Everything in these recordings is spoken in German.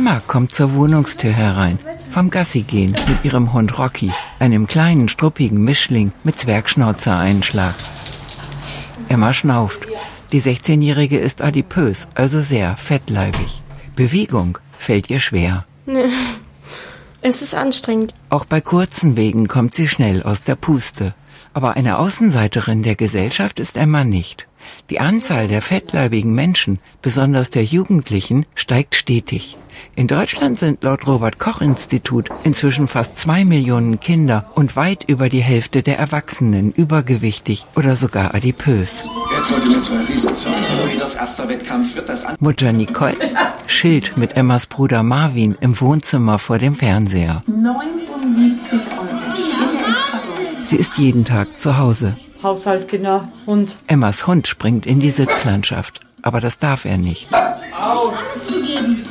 Emma kommt zur Wohnungstür herein, vom Gassi gehen mit ihrem Hund Rocky, einem kleinen, struppigen Mischling mit Zwergschnauzer-Einschlag. Emma schnauft. Die 16-Jährige ist adipös, also sehr fettleibig. Bewegung fällt ihr schwer. Nee. Es ist anstrengend. Auch bei kurzen Wegen kommt sie schnell aus der Puste. Aber eine Außenseiterin der Gesellschaft ist Emma nicht. Die Anzahl der fettleibigen Menschen, besonders der Jugendlichen, steigt stetig. In Deutschland sind laut Robert Koch Institut inzwischen fast zwei Millionen Kinder und weit über die Hälfte der Erwachsenen übergewichtig oder sogar adipös. Mutter Nicole Schild mit Emmas Bruder Marvin im Wohnzimmer vor dem Fernseher. 79 Euro. Sie ist jeden Tag zu Hause. Haushalt, Kinder, Hund. Emmas Hund springt in die Sitzlandschaft, aber das darf er nicht.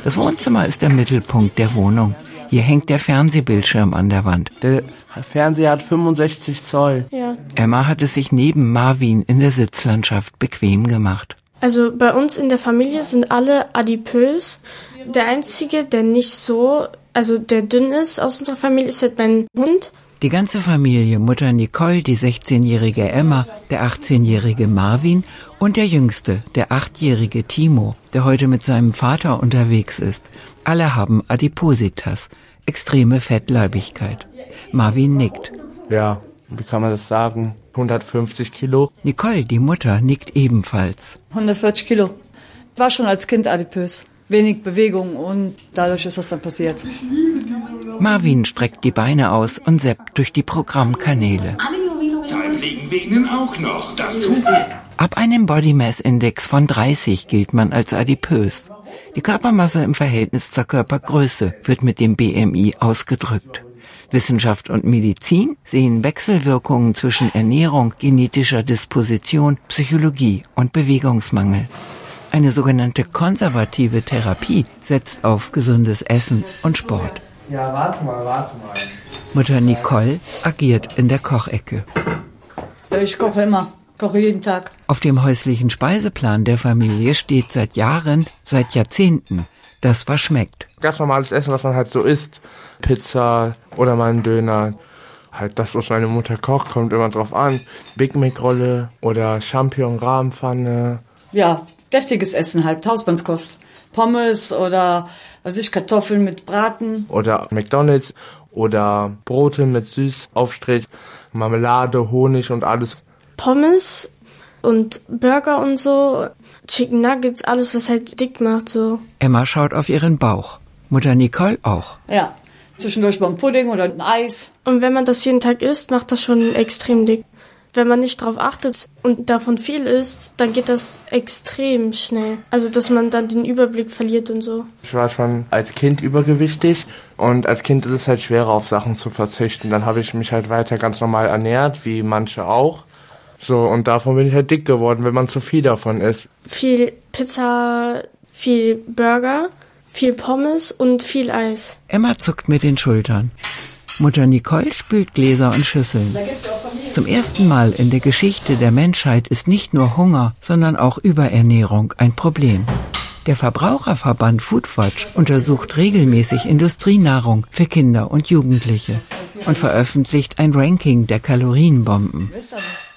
Das Wohnzimmer ist der Mittelpunkt der Wohnung. Hier hängt der Fernsehbildschirm an der Wand. Der Fernseher hat 65 Zoll. Ja. Emma hat es sich neben Marvin in der Sitzlandschaft bequem gemacht. Also bei uns in der Familie sind alle adipös. Der einzige, der nicht so, also der dünn ist aus unserer Familie, ist halt mein Hund. Die ganze Familie, Mutter Nicole, die 16-jährige Emma, der 18-jährige Marvin und der Jüngste, der 8-jährige Timo, der heute mit seinem Vater unterwegs ist. Alle haben Adipositas, extreme Fettleibigkeit. Marvin nickt. Ja, wie kann man das sagen? 150 Kilo. Nicole, die Mutter, nickt ebenfalls. 140 Kilo. War schon als Kind adipös. Wenig Bewegung und dadurch ist das dann passiert. Marvin streckt die Beine aus und seppt durch die Programmkanäle. Zeit liegen wir Ihnen auch noch. Das Ab einem Body Mass Index von 30 gilt man als adipös. Die Körpermasse im Verhältnis zur Körpergröße wird mit dem BMI ausgedrückt. Wissenschaft und Medizin sehen Wechselwirkungen zwischen Ernährung, genetischer Disposition, Psychologie und Bewegungsmangel. Eine sogenannte konservative Therapie setzt auf gesundes Essen und Sport. Ja, warte mal, warte mal. Mutter Nicole agiert in der Kochecke. Ich koche immer, koche jeden Tag. Auf dem häuslichen Speiseplan der Familie steht seit Jahren, seit Jahrzehnten, das was schmeckt. Ganz normales Essen, was man halt so isst. Pizza oder mal ein Döner. Halt das, was meine Mutter kocht, kommt immer drauf an. Big Mac Rolle oder Champignon Rahmenpfanne. Ja, deftiges Essen halt, Hausmannskost. Pommes oder was ich Kartoffeln mit Braten oder McDonald's oder Brote mit Süßaufstrich, Marmelade, Honig und alles. Pommes und Burger und so, Chicken Nuggets, alles was halt dick macht so. Emma schaut auf ihren Bauch. Mutter Nicole auch. Ja, zwischendurch mal ein Pudding oder ein Eis. Und wenn man das jeden Tag isst, macht das schon extrem dick. Wenn man nicht darauf achtet und davon viel isst, dann geht das extrem schnell. Also, dass man dann den Überblick verliert und so. Ich war schon als Kind übergewichtig und als Kind ist es halt schwerer, auf Sachen zu verzichten. Dann habe ich mich halt weiter ganz normal ernährt, wie manche auch. So, und davon bin ich halt dick geworden, wenn man zu viel davon isst. Viel Pizza, viel Burger, viel Pommes und viel Eis. Emma zuckt mit den Schultern. Mutter Nicole spült Gläser und Schüsseln. Zum ersten Mal in der Geschichte der Menschheit ist nicht nur Hunger, sondern auch Überernährung ein Problem. Der Verbraucherverband Foodwatch untersucht regelmäßig Industrienahrung für Kinder und Jugendliche und veröffentlicht ein Ranking der Kalorienbomben.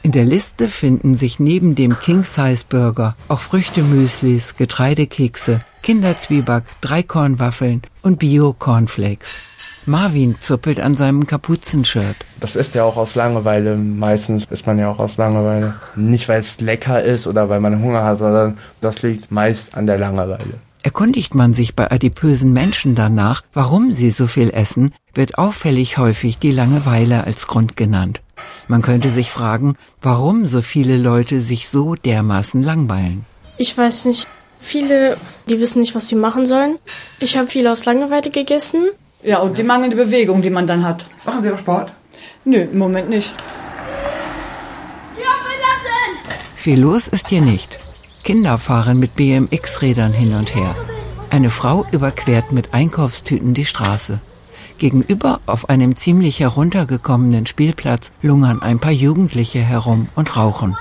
In der Liste finden sich neben dem King-Size-Burger auch Früchtemüslis, Getreidekekse, Kinderzwieback, Dreikornwaffeln und Bio-Cornflakes. Marvin zuppelt an seinem Kapuzenshirt. Das ist ja auch aus Langeweile. Meistens ist man ja auch aus Langeweile. Nicht, weil es lecker ist oder weil man Hunger hat, sondern das liegt meist an der Langeweile. Erkundigt man sich bei adipösen Menschen danach, warum sie so viel essen, wird auffällig häufig die Langeweile als Grund genannt. Man könnte sich fragen, warum so viele Leute sich so dermaßen langweilen. Ich weiß nicht. Viele, die wissen nicht, was sie machen sollen. Ich habe viel aus Langeweile gegessen. Ja, und die mangelnde Bewegung, die man dann hat. Machen Sie auch Sport? Nö, im Moment nicht. Viel los ist hier nicht. Kinder fahren mit BMX-Rädern hin und her. Eine Frau überquert mit Einkaufstüten die Straße. Gegenüber auf einem ziemlich heruntergekommenen Spielplatz lungern ein paar Jugendliche herum und rauchen.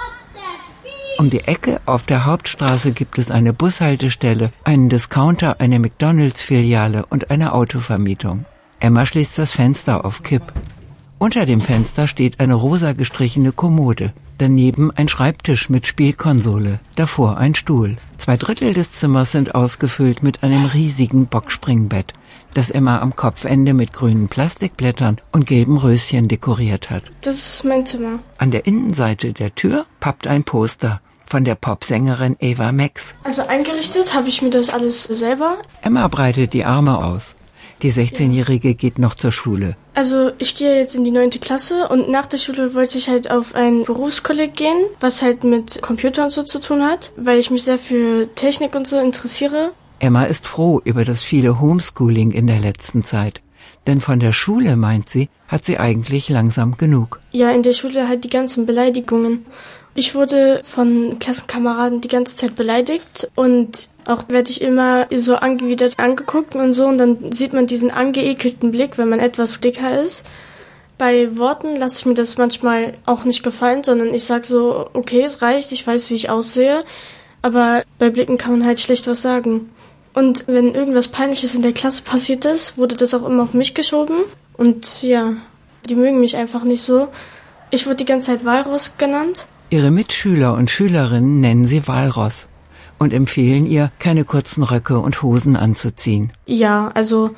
Um die Ecke auf der Hauptstraße gibt es eine Bushaltestelle, einen Discounter, eine McDonalds-Filiale und eine Autovermietung. Emma schließt das Fenster auf Kipp. Unter dem Fenster steht eine rosa gestrichene Kommode. Daneben ein Schreibtisch mit Spielkonsole. Davor ein Stuhl. Zwei Drittel des Zimmers sind ausgefüllt mit einem riesigen Bockspringbett, das Emma am Kopfende mit grünen Plastikblättern und gelben Röschen dekoriert hat. Das ist mein Zimmer. An der Innenseite der Tür pappt ein Poster von der Popsängerin Eva Max. Also eingerichtet habe ich mir das alles selber. Emma breitet die Arme aus. Die 16-Jährige geht noch zur Schule. Also ich gehe jetzt in die neunte Klasse und nach der Schule wollte ich halt auf ein Berufskolleg gehen, was halt mit Computer und so zu tun hat, weil ich mich sehr für Technik und so interessiere. Emma ist froh über das viele Homeschooling in der letzten Zeit. Denn von der Schule, meint sie, hat sie eigentlich langsam genug. Ja, in der Schule halt die ganzen Beleidigungen. Ich wurde von Klassenkameraden die ganze Zeit beleidigt und auch werde ich immer so angewidert angeguckt und so und dann sieht man diesen angeekelten Blick, wenn man etwas dicker ist. Bei Worten lasse ich mir das manchmal auch nicht gefallen, sondern ich sage so, okay, es reicht, ich weiß, wie ich aussehe, aber bei Blicken kann man halt schlecht was sagen. Und wenn irgendwas Peinliches in der Klasse passiert ist, wurde das auch immer auf mich geschoben. Und ja, die mögen mich einfach nicht so. Ich wurde die ganze Zeit Walross genannt. Ihre Mitschüler und Schülerinnen nennen sie Walross und empfehlen ihr, keine kurzen Röcke und Hosen anzuziehen. Ja, also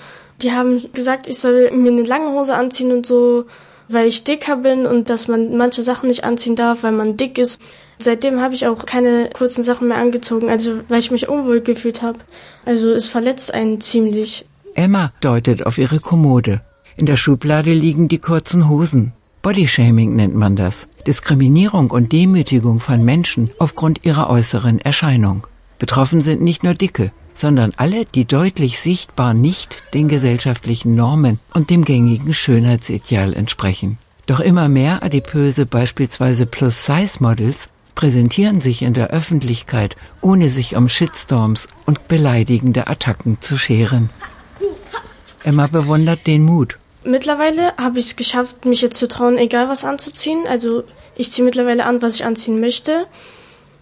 die haben gesagt, ich soll mir eine lange Hose anziehen und so, weil ich dicker bin und dass man manche Sachen nicht anziehen darf, weil man dick ist. Seitdem habe ich auch keine kurzen Sachen mehr angezogen, also weil ich mich unwohl gefühlt habe. Also es verletzt einen ziemlich. Emma deutet auf ihre Kommode. In der Schublade liegen die kurzen Hosen. Bodyshaming nennt man das. Diskriminierung und Demütigung von Menschen aufgrund ihrer äußeren Erscheinung. Betroffen sind nicht nur Dicke, sondern alle, die deutlich sichtbar nicht den gesellschaftlichen Normen und dem gängigen Schönheitsideal entsprechen. Doch immer mehr adipöse, beispielsweise Plus-Size-Models, präsentieren sich in der Öffentlichkeit, ohne sich um Shitstorms und beleidigende Attacken zu scheren. Emma bewundert den Mut Mittlerweile habe ich es geschafft, mich jetzt zu trauen, egal was anzuziehen. Also ich ziehe mittlerweile an, was ich anziehen möchte.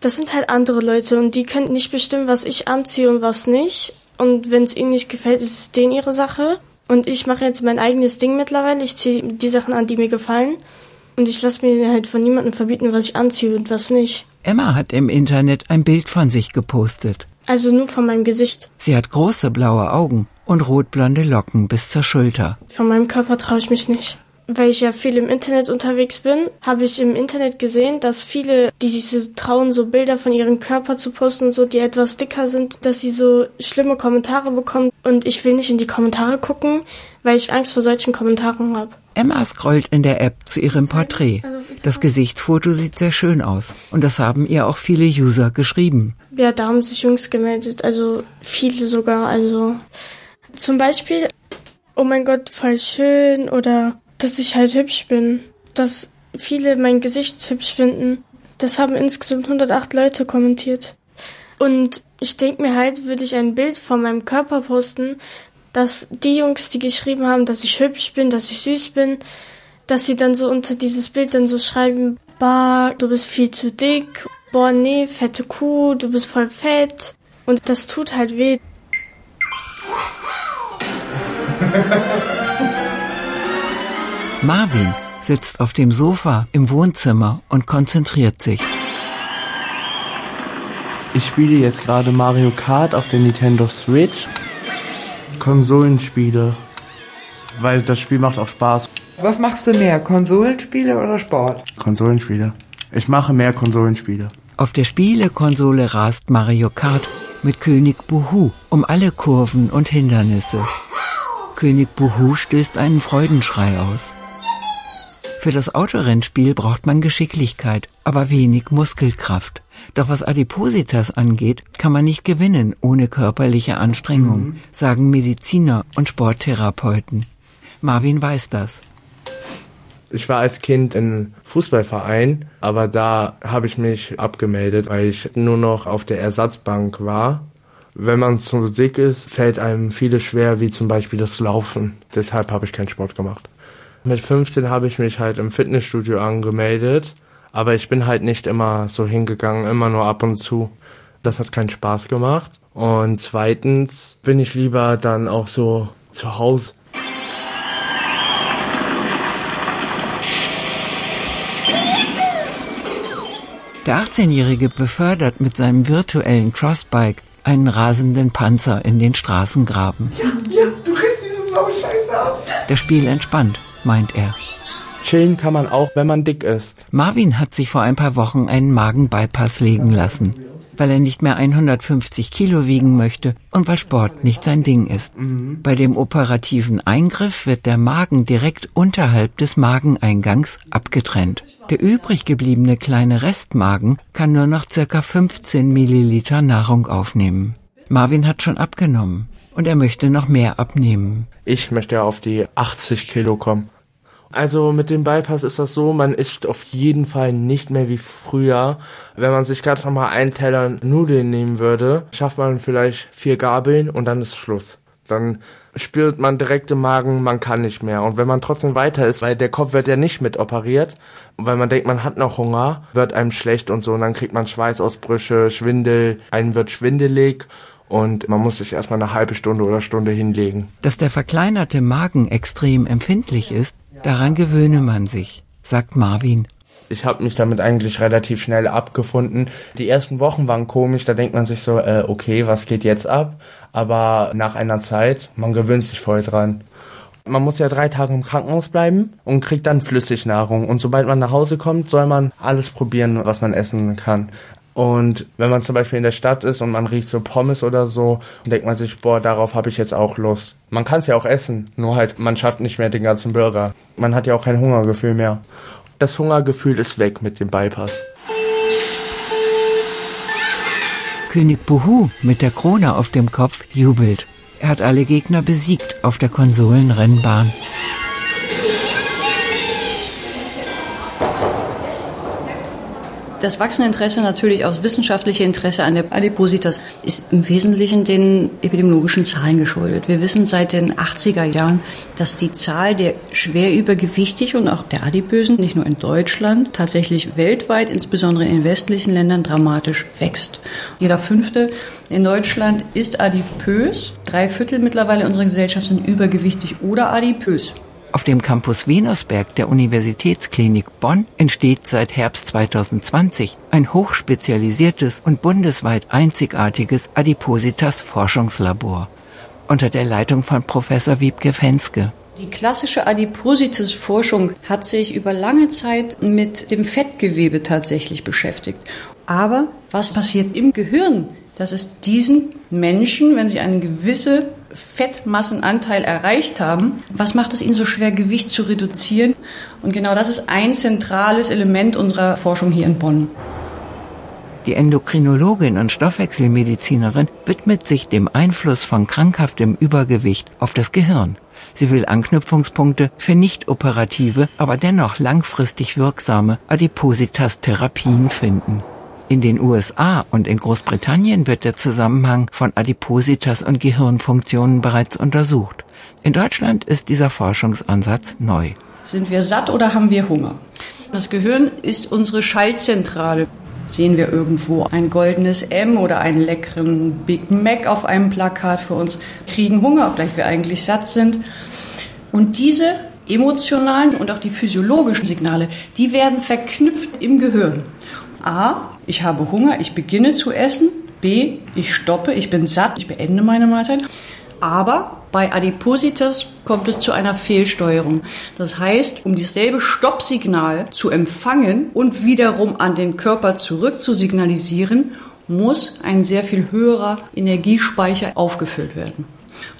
Das sind halt andere Leute und die können nicht bestimmen, was ich anziehe und was nicht. Und wenn es ihnen nicht gefällt, ist es denen ihre Sache. Und ich mache jetzt mein eigenes Ding mittlerweile. Ich ziehe die Sachen an, die mir gefallen. Und ich lasse mir halt von niemandem verbieten, was ich anziehe und was nicht. Emma hat im Internet ein Bild von sich gepostet. Also nur von meinem Gesicht. Sie hat große blaue Augen und rotblonde Locken bis zur Schulter. Von meinem Körper traue ich mich nicht. Weil ich ja viel im Internet unterwegs bin, habe ich im Internet gesehen, dass viele, die sich so trauen, so Bilder von ihrem Körper zu posten und so, die etwas dicker sind, dass sie so schlimme Kommentare bekommen. Und ich will nicht in die Kommentare gucken, weil ich Angst vor solchen Kommentaren habe. Emma scrollt in der App zu ihrem Porträt. Das Gesichtsfoto sieht sehr schön aus. Und das haben ihr auch viele User geschrieben. Ja, da haben sich Jungs gemeldet. Also viele sogar. Also zum Beispiel, oh mein Gott, voll schön. Oder dass ich halt hübsch bin. Dass viele mein Gesicht hübsch finden. Das haben insgesamt 108 Leute kommentiert. Und ich denke mir halt, würde ich ein Bild von meinem Körper posten, dass die Jungs, die geschrieben haben, dass ich hübsch bin, dass ich süß bin, dass sie dann so unter dieses Bild dann so schreiben, bah, du bist viel zu dick, boah, nee, fette Kuh, du bist voll fett. Und das tut halt weh. Marvin sitzt auf dem Sofa im Wohnzimmer und konzentriert sich. Ich spiele jetzt gerade Mario Kart auf der Nintendo Switch. Konsolenspiele. Weil das Spiel macht auch Spaß. Was machst du mehr, Konsolenspiele oder Sport? Konsolenspiele. Ich mache mehr Konsolenspiele. Auf der Spielekonsole rast Mario Kart mit König Buhu um alle Kurven und Hindernisse. König Buhu stößt einen Freudenschrei aus. Für das Autorennspiel braucht man Geschicklichkeit, aber wenig Muskelkraft. Doch was Adipositas angeht, kann man nicht gewinnen ohne körperliche Anstrengung, mhm. sagen Mediziner und Sporttherapeuten. Marvin weiß das. Ich war als Kind in Fußballverein, aber da habe ich mich abgemeldet, weil ich nur noch auf der Ersatzbank war. Wenn man zu dick ist, fällt einem vieles schwer, wie zum Beispiel das Laufen. Deshalb habe ich keinen Sport gemacht. Mit 15 habe ich mich halt im Fitnessstudio angemeldet, Aber ich bin halt nicht immer so hingegangen, immer nur ab und zu. Das hat keinen Spaß gemacht. Und zweitens bin ich lieber dann auch so zu Hause. Der 18-Jährige befördert mit seinem virtuellen Crossbike einen rasenden Panzer in den Straßengraben. Ja, ja, du kriegst diese Sau Scheiße ab. Der Spiel entspannt, meint er. Chillen kann man auch, wenn man dick ist. Marvin hat sich vor ein paar Wochen einen Magenbypass legen lassen weil er nicht mehr 150 Kilo wiegen möchte und weil Sport nicht sein Ding ist. Mhm. Bei dem operativen Eingriff wird der Magen direkt unterhalb des Mageneingangs abgetrennt. Der übrig gebliebene kleine Restmagen kann nur noch circa 15 Milliliter Nahrung aufnehmen. Marvin hat schon abgenommen und er möchte noch mehr abnehmen. Ich möchte auf die 80 Kilo kommen. Also mit dem Bypass ist das so, man isst auf jeden Fall nicht mehr wie früher. Wenn man sich ganz normal einen Teller Nudeln nehmen würde, schafft man vielleicht vier Gabeln und dann ist Schluss. Dann spürt man direkt im Magen, man kann nicht mehr. Und wenn man trotzdem weiter ist, weil der Kopf wird ja nicht mit operiert, weil man denkt, man hat noch Hunger, wird einem schlecht und so, und dann kriegt man Schweißausbrüche, Schwindel, einem wird schwindelig und man muss sich erstmal eine halbe Stunde oder Stunde hinlegen. Dass der verkleinerte Magen extrem empfindlich ist, daran gewöhne man sich, sagt Marvin. Ich habe mich damit eigentlich relativ schnell abgefunden. Die ersten Wochen waren komisch, da denkt man sich so, äh, okay, was geht jetzt ab? Aber nach einer Zeit, man gewöhnt sich voll dran. Man muss ja drei Tage im Krankenhaus bleiben und kriegt dann Flüssignahrung. Und sobald man nach Hause kommt, soll man alles probieren, was man essen kann. Und wenn man zum Beispiel in der Stadt ist und man riecht so Pommes oder so, denkt man sich, boah, darauf habe ich jetzt auch Lust. Man kann es ja auch essen, nur halt, man schafft nicht mehr den ganzen Burger. Man hat ja auch kein Hungergefühl mehr. Das Hungergefühl ist weg mit dem Bypass. König Buhu mit der Krone auf dem Kopf jubelt. Er hat alle Gegner besiegt auf der Konsolenrennbahn. Das wachsende Interesse natürlich aus wissenschaftlicher Interesse an der Adipositas ist im Wesentlichen den epidemiologischen Zahlen geschuldet. Wir wissen seit den 80er Jahren, dass die Zahl der schwer übergewichtig und auch der Adipösen nicht nur in Deutschland, tatsächlich weltweit, insbesondere in westlichen Ländern dramatisch wächst. Jeder fünfte in Deutschland ist adipös. Drei Viertel mittlerweile unserer Gesellschaft sind übergewichtig oder adipös. Auf dem Campus Venusberg der Universitätsklinik Bonn entsteht seit Herbst 2020 ein hochspezialisiertes und bundesweit einzigartiges Adipositas-Forschungslabor unter der Leitung von Professor Wiebke Fenske. Die klassische Adipositas-Forschung hat sich über lange Zeit mit dem Fettgewebe tatsächlich beschäftigt. Aber was passiert im Gehirn, dass es diesen Menschen, wenn sie einen gewissen Fettmassenanteil erreicht haben, was macht es ihnen so schwer, Gewicht zu reduzieren? Und genau das ist ein zentrales Element unserer Forschung hier in Bonn. Die Endokrinologin und Stoffwechselmedizinerin widmet sich dem Einfluss von krankhaftem Übergewicht auf das Gehirn. Sie will Anknüpfungspunkte für nicht operative, aber dennoch langfristig wirksame Adipositas-Therapien finden. In den USA und in Großbritannien wird der Zusammenhang von Adipositas und Gehirnfunktionen bereits untersucht. In Deutschland ist dieser Forschungsansatz neu. Sind wir satt oder haben wir Hunger? Das Gehirn ist unsere Schaltzentrale. Sehen wir irgendwo ein goldenes M oder einen leckeren Big Mac auf einem Plakat für uns, kriegen Hunger, obgleich wir eigentlich satt sind. Und diese emotionalen und auch die physiologischen Signale, die werden verknüpft im Gehirn. A, ich habe Hunger, ich beginne zu essen. B, ich stoppe, ich bin satt, ich beende meine Mahlzeit. Aber bei Adipositas kommt es zu einer Fehlsteuerung. Das heißt, um dasselbe Stoppsignal zu empfangen und wiederum an den Körper zurück zu signalisieren, muss ein sehr viel höherer Energiespeicher aufgefüllt werden.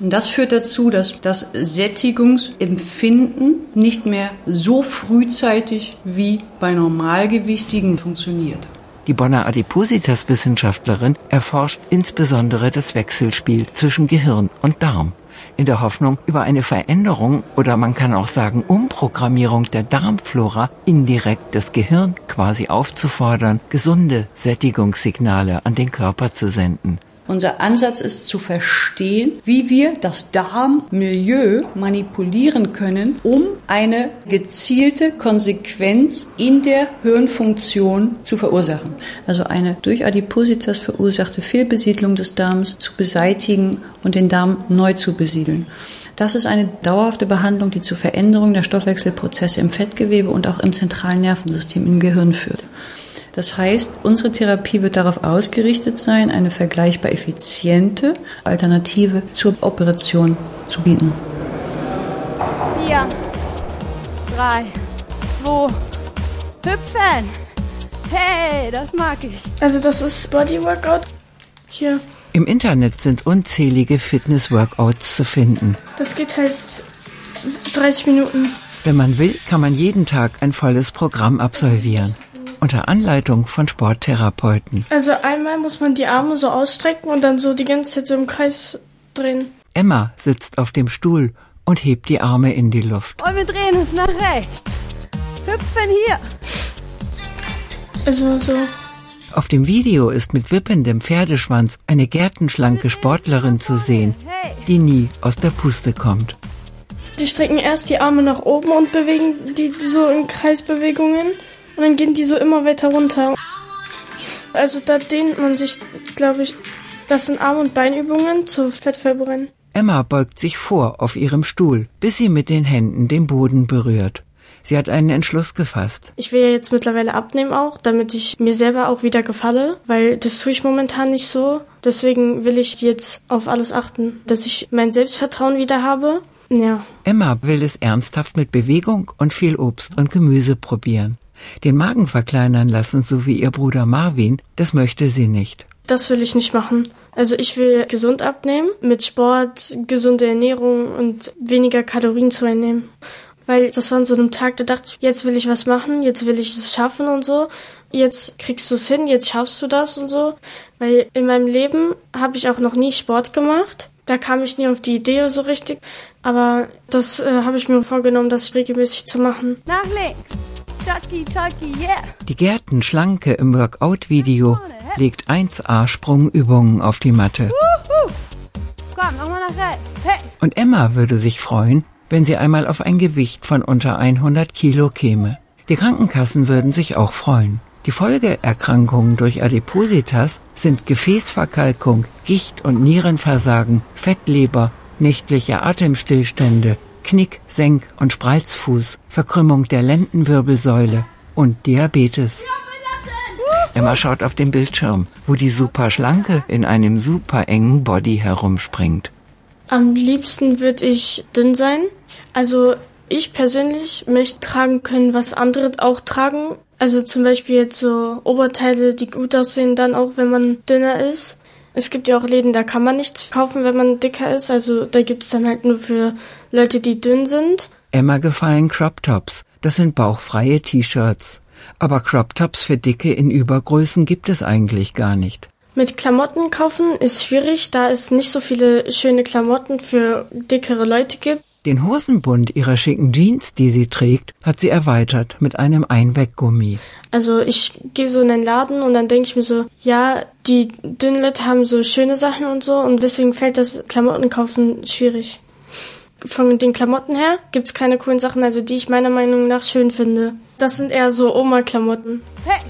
Und das führt dazu, dass das Sättigungsempfinden nicht mehr so frühzeitig wie bei Normalgewichtigen funktioniert. Die Bonner Adipositas-Wissenschaftlerin erforscht insbesondere das Wechselspiel zwischen Gehirn und Darm in der Hoffnung, über eine Veränderung oder man kann auch sagen Umprogrammierung der Darmflora indirekt das Gehirn quasi aufzufordern, gesunde Sättigungssignale an den Körper zu senden. Unser Ansatz ist zu verstehen, wie wir das Darmmilieu manipulieren können, um eine gezielte Konsequenz in der Hirnfunktion zu verursachen. Also eine durch Adipositas verursachte Fehlbesiedlung des Darms zu beseitigen und den Darm neu zu besiedeln. Das ist eine dauerhafte Behandlung, die zu Veränderungen der Stoffwechselprozesse im Fettgewebe und auch im zentralen Nervensystem im Gehirn führt. Das heißt, unsere Therapie wird darauf ausgerichtet sein, eine vergleichbar effiziente Alternative zur Operation zu bieten. Vier, drei, zwei, hüpfen. Hey, das mag ich. Also das ist Body Workout. Hier. Im Internet sind unzählige Fitness-Workouts zu finden. Das geht halt 30 Minuten. Wenn man will, kann man jeden Tag ein volles Programm absolvieren unter Anleitung von Sporttherapeuten. Also einmal muss man die Arme so ausstrecken und dann so die ganze Zeit so im Kreis drehen. Emma sitzt auf dem Stuhl und hebt die Arme in die Luft. Und wir drehen uns nach rechts. Hüpfen hier. Also so. Auf dem Video ist mit wippendem Pferdeschwanz eine gärtenschlanke Sportlerin zu sehen, die nie aus der Puste kommt. Die strecken erst die Arme nach oben und bewegen die so in Kreisbewegungen. Und dann gehen die so immer weiter runter. Also da dehnt man sich, glaube ich, das sind Arm- und Beinübungen zu Fettverbrennen. Emma beugt sich vor auf ihrem Stuhl, bis sie mit den Händen den Boden berührt. Sie hat einen Entschluss gefasst. Ich will ja jetzt mittlerweile abnehmen auch, damit ich mir selber auch wieder gefalle, weil das tue ich momentan nicht so. Deswegen will ich jetzt auf alles achten, dass ich mein Selbstvertrauen wieder habe. Ja. Emma will es ernsthaft mit Bewegung und viel Obst und Gemüse probieren. Den Magen verkleinern lassen, so wie ihr Bruder Marvin, das möchte sie nicht. Das will ich nicht machen. Also ich will gesund abnehmen, mit Sport, gesunde Ernährung und weniger Kalorien zu einnehmen. Weil das war an so einem Tag, da dachte ich, jetzt will ich was machen, jetzt will ich es schaffen und so. Jetzt kriegst du es hin, jetzt schaffst du das und so. Weil in meinem Leben habe ich auch noch nie Sport gemacht. Da kam ich nie auf die Idee so richtig. Aber das äh, habe ich mir vorgenommen, das regelmäßig zu machen. Nach links. Chucky, Chucky, yeah. Die Gärtenschlanke im Workout-Video legt 1A Sprungübungen auf die Matte. Komm, nochmal nach rechts. Hey. Und Emma würde sich freuen, wenn sie einmal auf ein Gewicht von unter 100 Kilo käme. Die Krankenkassen würden sich auch freuen. Die Folgeerkrankungen durch Adipositas sind Gefäßverkalkung, Gicht- und Nierenversagen, Fettleber, nächtliche Atemstillstände, Knick-, Senk- und Spreizfuß, Verkrümmung der Lendenwirbelsäule und Diabetes. Emma schaut auf den Bildschirm, wo die super schlanke in einem super engen Body herumspringt. Am liebsten würde ich dünn sein. Also ich persönlich möchte tragen können, was andere auch tragen. Also zum Beispiel jetzt so Oberteile, die gut aussehen, dann auch, wenn man dünner ist. Es gibt ja auch Läden, da kann man nichts kaufen, wenn man dicker ist. Also da gibt es dann halt nur für Leute, die dünn sind. Emma gefallen Crop Tops. Das sind bauchfreie T-Shirts. Aber Crop Tops für Dicke in Übergrößen gibt es eigentlich gar nicht. Mit Klamotten kaufen ist schwierig, da es nicht so viele schöne Klamotten für dickere Leute gibt. Den Hosenbund ihrer schicken Jeans, die sie trägt, hat sie erweitert mit einem Einweggummi. Also ich gehe so in den Laden und dann denke ich mir so, ja, die dünnen Leute haben so schöne Sachen und so und deswegen fällt das Klamottenkaufen schwierig. Von den Klamotten her gibt's keine coolen Sachen, also die ich meiner Meinung nach schön finde. Das sind eher so Oma-Klamotten. Hey.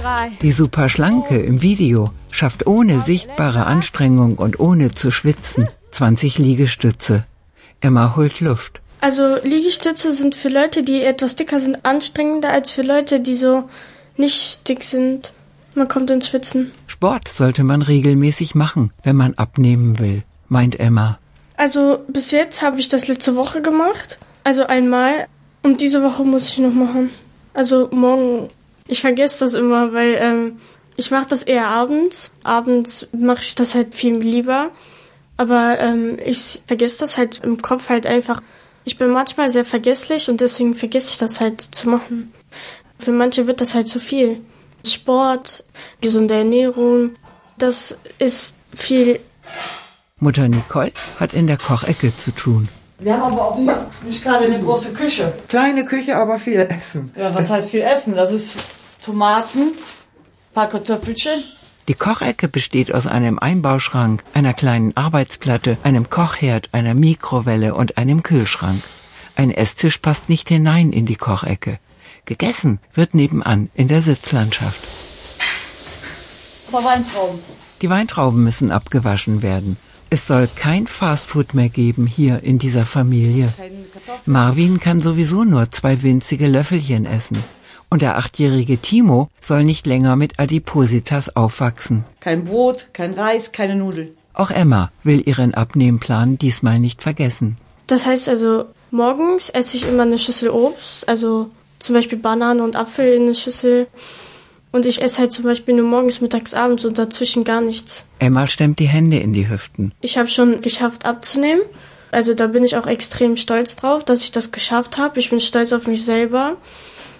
Drei. Die Superschlanke im Video schafft ohne sichtbare Anstrengung und ohne zu schwitzen 20 Liegestütze. Emma holt Luft. Also Liegestütze sind für Leute, die etwas dicker sind, anstrengender als für Leute, die so nicht dick sind. Man kommt ins Schwitzen. Sport sollte man regelmäßig machen, wenn man abnehmen will, meint Emma. Also bis jetzt habe ich das letzte Woche gemacht. Also einmal. Und diese Woche muss ich noch machen. Also morgen. Ich vergesse das immer, weil ähm, ich mache das eher abends. Abends mache ich das halt viel lieber. Aber ähm, ich vergesse das halt im Kopf halt einfach. Ich bin manchmal sehr vergesslich und deswegen vergesse ich das halt zu machen. Für manche wird das halt zu viel. Sport, gesunde Ernährung, das ist viel. Mutter Nicole hat in der Kochecke zu tun. Wir haben aber auch nicht, nicht gerade eine große Küche. Kleine Küche, aber viel Essen. Ja, was heißt viel Essen? Das ist Tomaten, paar Kartoffelchen, Die Kochecke besteht aus einem Einbauschrank, einer kleinen Arbeitsplatte, einem Kochherd, einer Mikrowelle und einem Kühlschrank. Ein Esstisch passt nicht hinein in die Kochecke. Gegessen wird nebenan in der Sitzlandschaft. Aber Weintrauben. Die Weintrauben müssen abgewaschen werden. Es soll kein Fastfood mehr geben hier in dieser Familie. Marvin kann sowieso nur zwei winzige Löffelchen essen. Und der achtjährige Timo soll nicht länger mit Adipositas aufwachsen. Kein Brot, kein Reis, keine Nudeln. Auch Emma will ihren Abnehmplan diesmal nicht vergessen. Das heißt also, morgens esse ich immer eine Schüssel Obst, also zum Beispiel Bananen und Apfel in eine Schüssel. Und ich esse halt zum Beispiel nur morgens, mittags, abends und dazwischen gar nichts. Emma stemmt die Hände in die Hüften. Ich habe schon geschafft abzunehmen. Also da bin ich auch extrem stolz drauf, dass ich das geschafft habe. Ich bin stolz auf mich selber,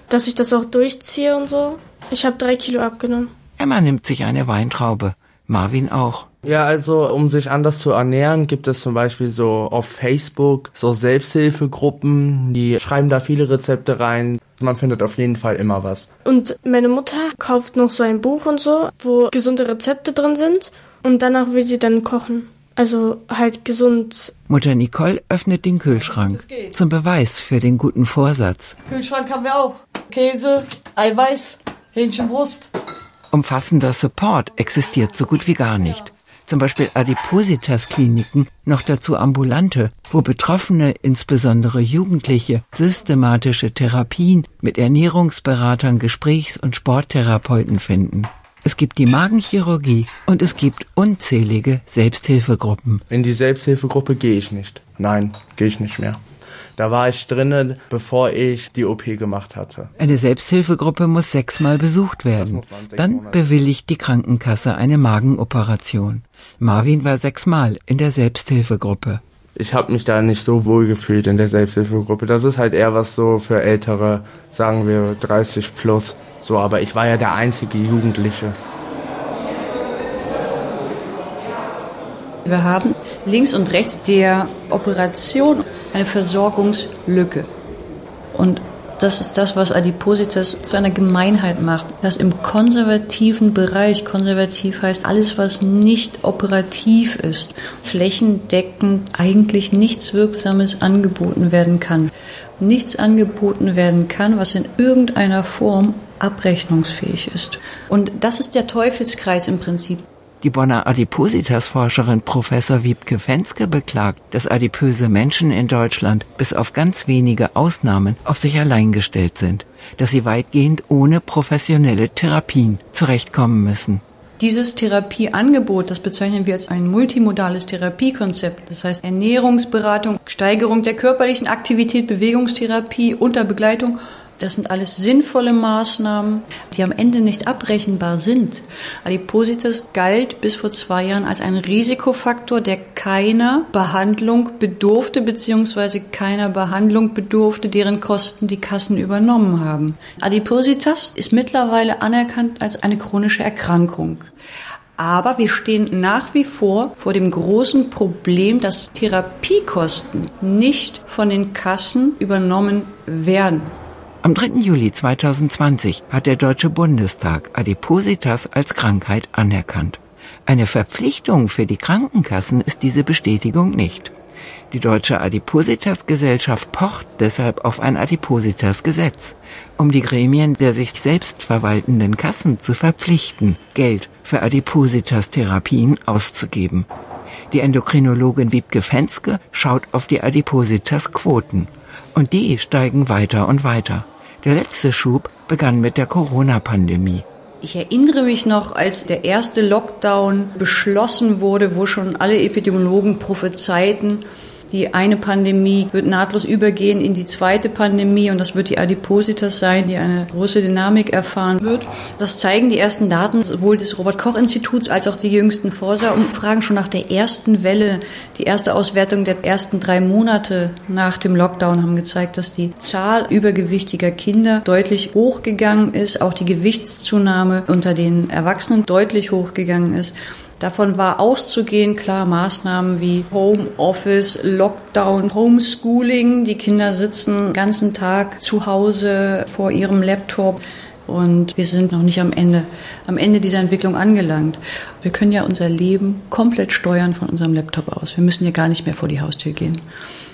dass ich das auch durchziehe und so. Ich habe drei Kilo abgenommen. Emma nimmt sich eine Weintraube. Marvin auch. Ja, also um sich anders zu ernähren, gibt es zum Beispiel so auf Facebook so Selbsthilfegruppen, die schreiben da viele Rezepte rein. Man findet auf jeden Fall immer was. Und meine Mutter kauft noch so ein Buch und so, wo gesunde Rezepte drin sind. Und danach will sie dann kochen. Also halt gesund. Mutter Nicole öffnet den Kühlschrank Das geht. zum Beweis für den guten Vorsatz. Kühlschrank haben wir auch. Käse, Eiweiß, Hähnchenbrust. Umfassender Support existiert so gut wie gar nicht. Zum Beispiel Adipositas-Kliniken, noch dazu ambulante, wo Betroffene, insbesondere Jugendliche, systematische Therapien mit Ernährungsberatern, Gesprächs- und Sporttherapeuten finden. Es gibt die Magenchirurgie und es gibt unzählige Selbsthilfegruppen. In die Selbsthilfegruppe gehe ich nicht. Nein, gehe ich nicht mehr. Da war ich drinnen, bevor ich die OP gemacht hatte. Eine Selbsthilfegruppe muss sechsmal besucht werden. Sechs Dann Monate. bewilligt die Krankenkasse eine Magenoperation. Marvin war sechsmal in der Selbsthilfegruppe. Ich habe mich da nicht so wohl gefühlt in der Selbsthilfegruppe. Das ist halt eher was so für ältere, sagen wir 30 plus. So, aber ich war ja der einzige Jugendliche. Wir haben links und rechts der Operation eine Versorgungslücke. Und das ist das, was Adipositas zu einer Gemeinheit macht, dass im konservativen Bereich, konservativ heißt alles, was nicht operativ ist, flächendeckend eigentlich nichts Wirksames angeboten werden kann. Nichts angeboten werden kann, was in irgendeiner Form abrechnungsfähig ist. Und das ist der Teufelskreis im Prinzip. Die Bonner Adipositas-Forscherin Professor Wiebke Fenske beklagt, dass adipöse Menschen in Deutschland bis auf ganz wenige Ausnahmen auf sich allein gestellt sind, dass sie weitgehend ohne professionelle Therapien zurechtkommen müssen. Dieses Therapieangebot, das bezeichnen wir als ein multimodales Therapiekonzept. Das heißt Ernährungsberatung, Steigerung der körperlichen Aktivität, Bewegungstherapie unter Begleitung. Das sind alles sinnvolle Maßnahmen, die am Ende nicht abrechenbar sind. Adipositas galt bis vor zwei Jahren als ein Risikofaktor, der keiner Behandlung bedurfte, beziehungsweise keiner Behandlung bedurfte, deren Kosten die Kassen übernommen haben. Adipositas ist mittlerweile anerkannt als eine chronische Erkrankung. Aber wir stehen nach wie vor vor dem großen Problem, dass Therapiekosten nicht von den Kassen übernommen werden. Am 3. Juli 2020 hat der Deutsche Bundestag Adipositas als Krankheit anerkannt. Eine Verpflichtung für die Krankenkassen ist diese Bestätigung nicht. Die Deutsche Adipositas-Gesellschaft pocht deshalb auf ein Adipositas-Gesetz, um die Gremien der sich selbst verwaltenden Kassen zu verpflichten, Geld für Adipositas-Therapien auszugeben. Die Endokrinologin Wiebke Fenske schaut auf die Adipositas-Quoten. Und die steigen weiter und weiter. Der letzte Schub begann mit der Corona-Pandemie. Ich erinnere mich noch, als der erste Lockdown beschlossen wurde, wo schon alle Epidemiologen prophezeiten, die eine Pandemie wird nahtlos übergehen in die zweite Pandemie und das wird die Adipositas sein, die eine große Dynamik erfahren wird. Das zeigen die ersten Daten sowohl des Robert-Koch-Instituts als auch die jüngsten Forsa-Umfragen schon nach der ersten Welle. Die erste Auswertung der ersten drei Monate nach dem Lockdown haben gezeigt, dass die Zahl übergewichtiger Kinder deutlich hochgegangen ist, auch die Gewichtszunahme unter den Erwachsenen deutlich hochgegangen ist. Davon war auszugehen, klar, Maßnahmen wie Homeoffice, Lockdown, Homeschooling. Die Kinder sitzen den ganzen Tag zu Hause vor ihrem Laptop. Und wir sind noch nicht am Ende, am Ende dieser Entwicklung angelangt. Wir können ja unser Leben komplett steuern von unserem Laptop aus. Wir müssen ja gar nicht mehr vor die Haustür gehen.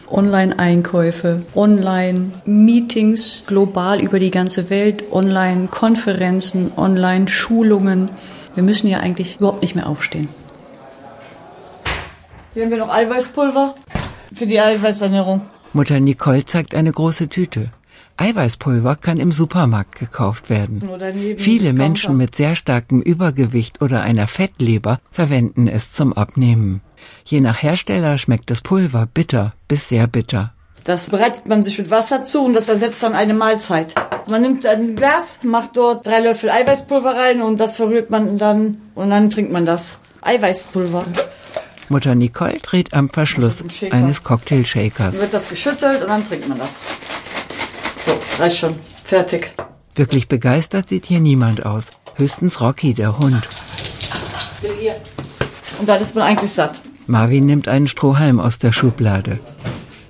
Online-Einkäufe, Online-Meetings global über die ganze Welt, Online-Konferenzen, Online-Schulungen. Wir müssen ja eigentlich überhaupt nicht mehr aufstehen. Hier haben wir noch Eiweißpulver für die Eiweißernährung. Mutter Nicole zeigt eine große Tüte. Eiweißpulver kann im Supermarkt gekauft werden. Viele Menschen mit sehr starkem Übergewicht oder einer Fettleber verwenden es zum Abnehmen. Je nach Hersteller schmeckt das Pulver bitter bis sehr bitter. Das bereitet man sich mit Wasser zu und das ersetzt dann eine Mahlzeit. Man nimmt ein Glas, macht dort drei Löffel Eiweißpulver rein und das verrührt man dann und dann trinkt man das. Eiweißpulver. Mutter Nicole dreht am Verschluss ein eines Cocktailshakers. Dann wird das geschüttelt und dann trinkt man das. So, reicht schon. Fertig. Wirklich begeistert sieht hier niemand aus. Höchstens Rocky, der Hund. Und dann ist man eigentlich satt. Marvin nimmt einen Strohhalm aus der Schublade.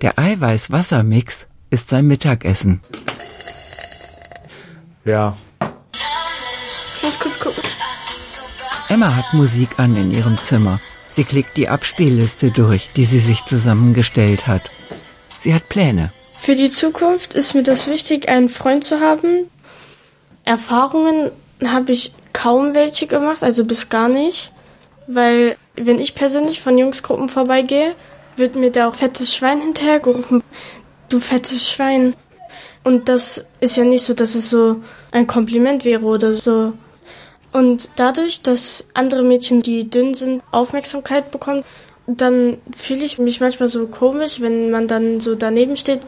Der Eiweiß-Wasser-Mix ist sein Mittagessen. Ja. Ich muss kurz gucken. Emma hat Musik an in ihrem Zimmer. Sie klickt die Abspielliste durch, die sie sich zusammengestellt hat. Sie hat Pläne. Für die Zukunft ist mir das wichtig, einen Freund zu haben. Erfahrungen habe ich kaum welche gemacht, also bis gar nicht. Weil, wenn ich persönlich von Jungsgruppen vorbeigehe, wird mir da auch fettes Schwein hinterhergerufen. Du fettes Schwein. Und das ist ja nicht so, dass es so ein Kompliment wäre oder so. Und dadurch, dass andere Mädchen, die dünn sind, Aufmerksamkeit bekommen, dann fühle ich mich manchmal so komisch, wenn man dann so daneben steht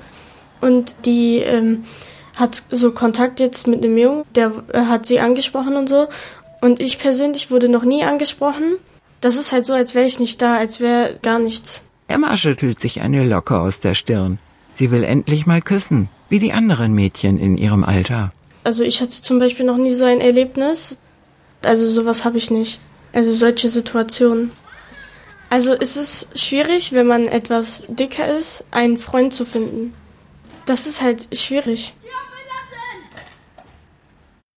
und die ähm, hat so Kontakt jetzt mit einem Jungen, der äh, hat sie angesprochen und so. Und ich persönlich wurde noch nie angesprochen. Das ist halt so, als wäre ich nicht da, als wäre gar nichts. Emma schüttelt sich eine Locke aus der Stirn. Sie will endlich mal küssen, wie die anderen Mädchen in ihrem Alter. Also ich hatte zum Beispiel noch nie so ein Erlebnis. Also sowas habe ich nicht. Also solche Situationen. Also es ist schwierig, wenn man etwas dicker ist, einen Freund zu finden. Das ist halt schwierig.